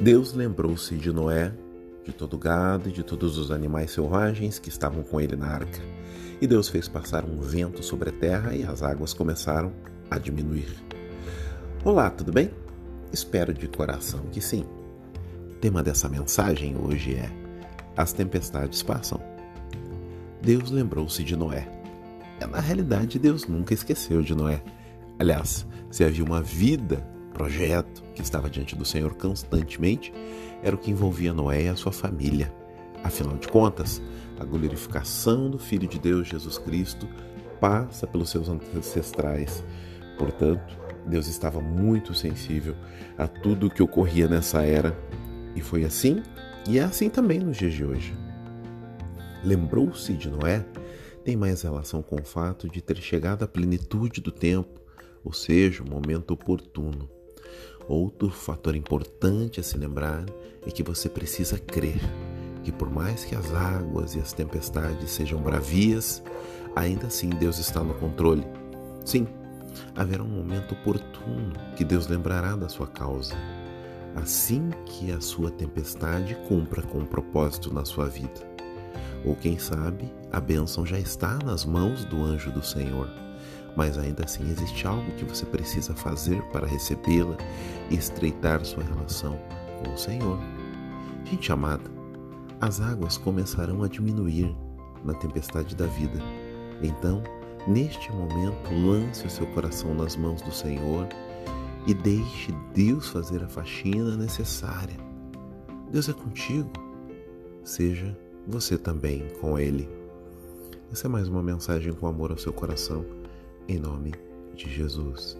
Deus lembrou-se de Noé, de todo o gado e de todos os animais selvagens que estavam com ele na arca. E Deus fez passar um vento sobre a terra e as águas começaram a diminuir. Olá, tudo bem? Espero de coração que sim. O tema dessa mensagem hoje é: As tempestades passam. Deus lembrou-se de Noé. É, na realidade, Deus nunca esqueceu de Noé. Aliás, se havia uma vida projeto que estava diante do Senhor constantemente era o que envolvia Noé e a sua família. Afinal de contas, a glorificação do Filho de Deus, Jesus Cristo, passa pelos seus ancestrais. Portanto, Deus estava muito sensível a tudo o que ocorria nessa era. E foi assim, e é assim também nos dias de hoje. Lembrou-se de Noé tem mais relação com o fato de ter chegado à plenitude do tempo, ou seja, o momento oportuno. Outro fator importante a se lembrar é que você precisa crer que, por mais que as águas e as tempestades sejam bravias, ainda assim Deus está no controle. Sim, haverá um momento oportuno que Deus lembrará da sua causa, assim que a sua tempestade cumpra com um propósito na sua vida. Ou quem sabe, a bênção já está nas mãos do anjo do Senhor mas ainda assim existe algo que você precisa fazer para recebê-la e estreitar sua relação com o Senhor. Gente amada, as águas começarão a diminuir na tempestade da vida. Então, neste momento, lance o seu coração nas mãos do Senhor e deixe Deus fazer a faxina necessária. Deus é contigo, seja você também com Ele. Essa é mais uma mensagem com amor ao seu coração em nome de Jesus.